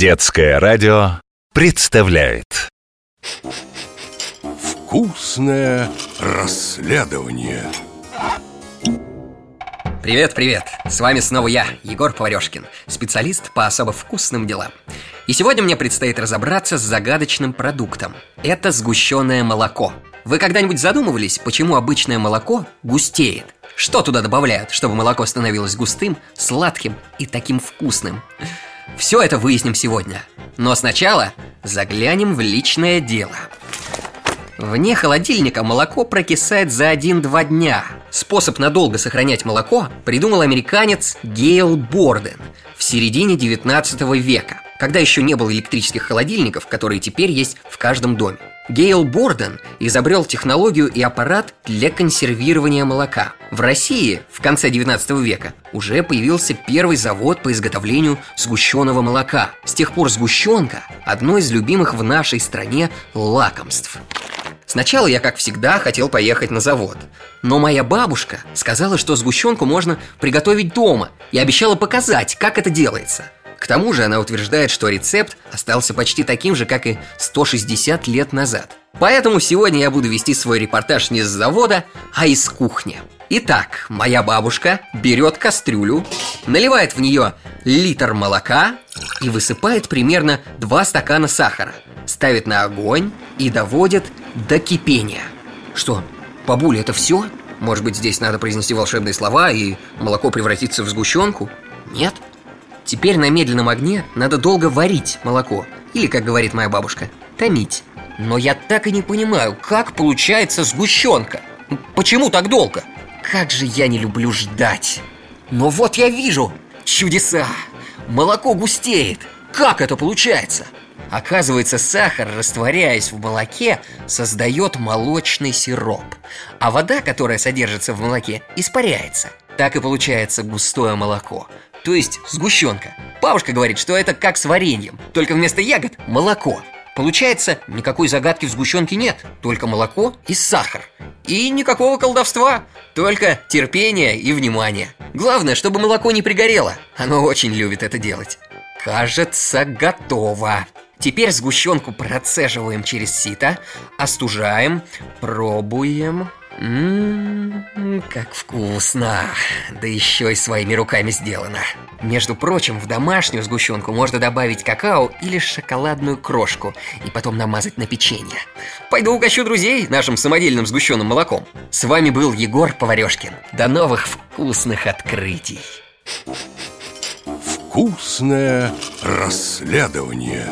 Детское радио представляет Вкусное расследование Привет, привет! С вами снова я, Егор Поварешкин, специалист по особо вкусным делам. И сегодня мне предстоит разобраться с загадочным продуктом. Это сгущенное молоко. Вы когда-нибудь задумывались, почему обычное молоко густеет? Что туда добавляют, чтобы молоко становилось густым, сладким и таким вкусным? Все это выясним сегодня. Но сначала заглянем в личное дело. Вне холодильника молоко прокисает за 1-2 дня. Способ надолго сохранять молоко придумал американец Гейл Борден в середине 19 века, когда еще не было электрических холодильников, которые теперь есть в каждом доме. Гейл Борден изобрел технологию и аппарат для консервирования молока. В России в конце 19 века уже появился первый завод по изготовлению сгущенного молока. С тех пор сгущенка – одно из любимых в нашей стране лакомств. Сначала я, как всегда, хотел поехать на завод. Но моя бабушка сказала, что сгущенку можно приготовить дома и обещала показать, как это делается – к тому же она утверждает, что рецепт остался почти таким же, как и 160 лет назад. Поэтому сегодня я буду вести свой репортаж не с завода, а из кухни. Итак, моя бабушка берет кастрюлю, наливает в нее литр молока и высыпает примерно 2 стакана сахара, ставит на огонь и доводит до кипения. Что, бабуля, это все? Может быть, здесь надо произнести волшебные слова и молоко превратится в сгущенку? Нет? Теперь на медленном огне надо долго варить молоко. Или, как говорит моя бабушка, томить. Но я так и не понимаю, как получается сгущенка? Почему так долго? Как же я не люблю ждать. Но вот я вижу чудеса. Молоко густеет. Как это получается? Оказывается, сахар, растворяясь в молоке, создает молочный сироп А вода, которая содержится в молоке, испаряется Так и получается густое молоко то есть сгущенка. Бабушка говорит, что это как с вареньем, только вместо ягод – молоко. Получается, никакой загадки в сгущенке нет, только молоко и сахар. И никакого колдовства, только терпение и внимание. Главное, чтобы молоко не пригорело, оно очень любит это делать. Кажется, готово. Теперь сгущенку процеживаем через сито, остужаем, пробуем. Ммм, как вкусно! Да еще и своими руками сделано. Между прочим, в домашнюю сгущенку можно добавить какао или шоколадную крошку и потом намазать на печенье. Пойду угощу друзей нашим самодельным сгущенным молоком. С вами был Егор Поварешкин. До новых вкусных открытий. Вкусное расследование